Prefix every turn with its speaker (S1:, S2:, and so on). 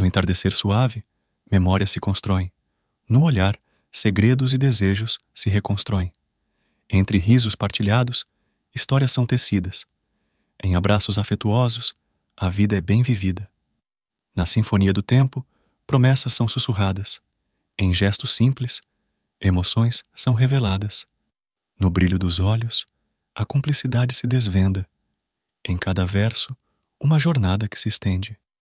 S1: No entardecer suave, memórias se constroem. No olhar, segredos e desejos se reconstroem. Entre risos partilhados, histórias são tecidas. Em abraços afetuosos, a vida é bem vivida. Na sinfonia do tempo, promessas são sussurradas. Em gestos simples, emoções são reveladas. No brilho dos olhos, a cumplicidade se desvenda. Em cada verso, uma jornada que se estende.